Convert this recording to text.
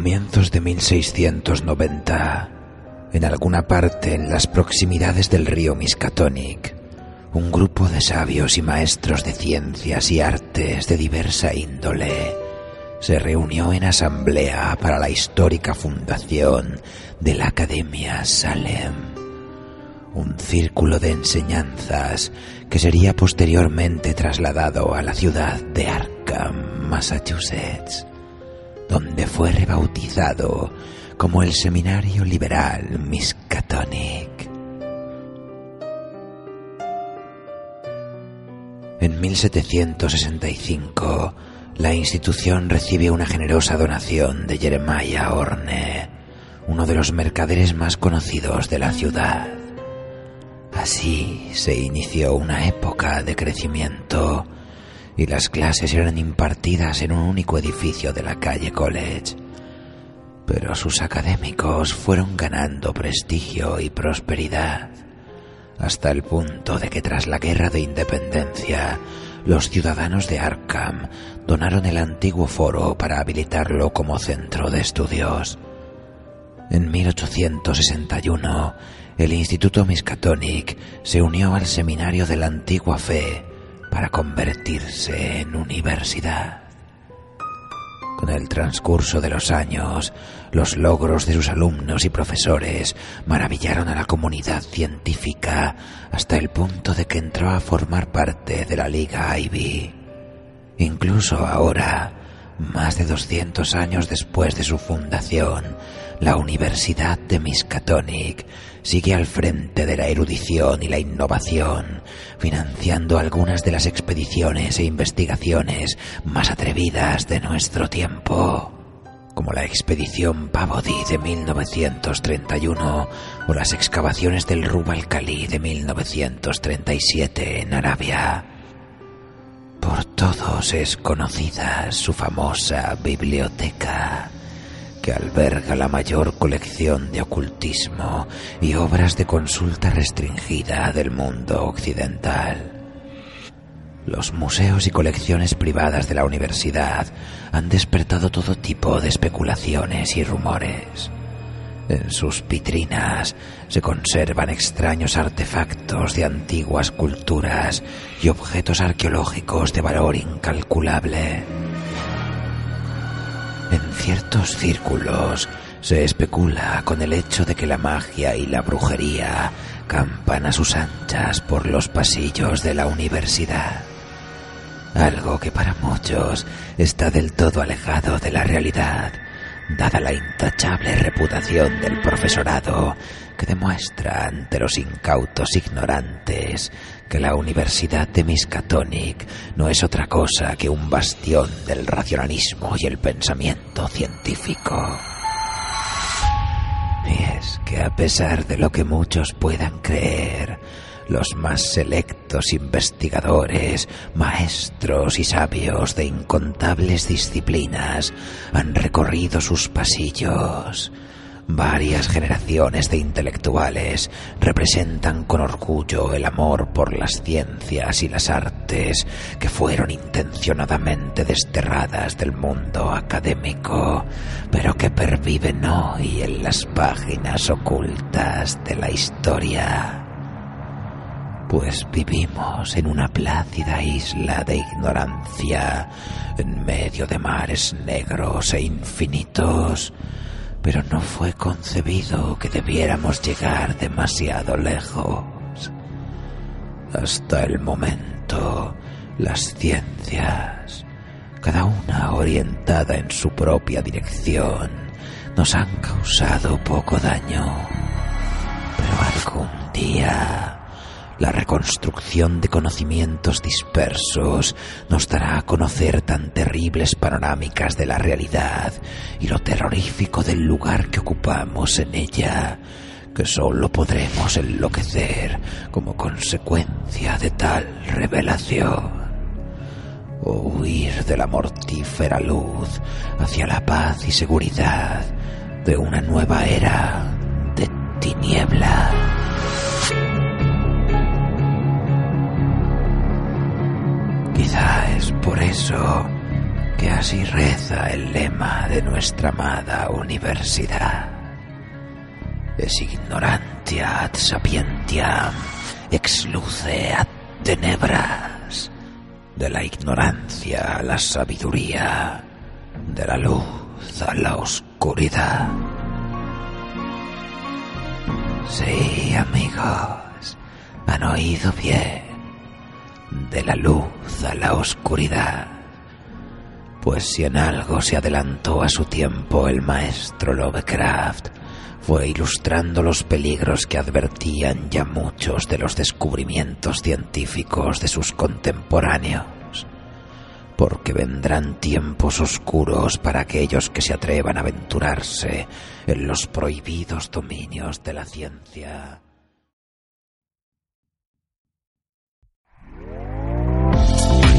comienzos de 1690, en alguna parte en las proximidades del río Miskatonic, un grupo de sabios y maestros de ciencias y artes de diversa índole se reunió en asamblea para la histórica fundación de la Academia Salem, un círculo de enseñanzas que sería posteriormente trasladado a la ciudad de Arkham, Massachusetts donde fue rebautizado como el Seminario Liberal Miskatonic. En 1765, la institución recibe una generosa donación de Jeremiah Horne, uno de los mercaderes más conocidos de la ciudad. Así se inició una época de crecimiento y las clases eran impartidas en un único edificio de la calle College. Pero sus académicos fueron ganando prestigio y prosperidad, hasta el punto de que tras la Guerra de Independencia, los ciudadanos de Arkham donaron el antiguo foro para habilitarlo como centro de estudios. En 1861, el Instituto Miskatonic se unió al Seminario de la Antigua Fe para convertirse en universidad. Con el transcurso de los años, los logros de sus alumnos y profesores maravillaron a la comunidad científica hasta el punto de que entró a formar parte de la Liga Ivy. Incluso ahora, más de 200 años después de su fundación, la Universidad de Miskatonic sigue al frente de la erudición y la innovación, financiando algunas de las expediciones e investigaciones más atrevidas de nuestro tiempo, como la expedición Pavodi de 1931 o las excavaciones del Rub Khali de 1937 en Arabia. Por todos es conocida su famosa biblioteca que alberga la mayor colección de ocultismo y obras de consulta restringida del mundo occidental. Los museos y colecciones privadas de la universidad han despertado todo tipo de especulaciones y rumores. En sus vitrinas se conservan extraños artefactos de antiguas culturas y objetos arqueológicos de valor incalculable. En ciertos círculos se especula con el hecho de que la magia y la brujería campan a sus anchas por los pasillos de la universidad. algo que para muchos está del todo alejado de la realidad, dada la intachable reputación del profesorado que demuestra ante los incautos ignorantes que la Universidad de Miskatonic no es otra cosa que un bastión del racionalismo y el pensamiento científico. Y es que a pesar de lo que muchos puedan creer, los más selectos investigadores, maestros y sabios de incontables disciplinas han recorrido sus pasillos. Varias generaciones de intelectuales representan con orgullo el amor por las ciencias y las artes que fueron intencionadamente desterradas del mundo académico, pero que perviven hoy en las páginas ocultas de la historia pues vivimos en una plácida isla de ignorancia, en medio de mares negros e infinitos, pero no fue concebido que debiéramos llegar demasiado lejos. Hasta el momento, las ciencias, cada una orientada en su propia dirección, nos han causado poco daño. Pero algún día la reconstrucción de conocimientos dispersos nos dará a conocer tan terribles panorámicas de la realidad y lo terrorífico del lugar que ocupamos en ella, que sólo podremos enloquecer como consecuencia de tal revelación. O huir de la mortífera luz hacia la paz y seguridad de una nueva era de tiniebla. Es por eso que así reza el lema de nuestra amada universidad. Es ignorantia ad sapientiam, ex luce ad tenebras. De la ignorancia a la sabiduría, de la luz a la oscuridad. Sí, amigos, han oído bien de la luz a la oscuridad. Pues si en algo se adelantó a su tiempo el maestro Lovecraft, fue ilustrando los peligros que advertían ya muchos de los descubrimientos científicos de sus contemporáneos. Porque vendrán tiempos oscuros para aquellos que se atrevan a aventurarse en los prohibidos dominios de la ciencia.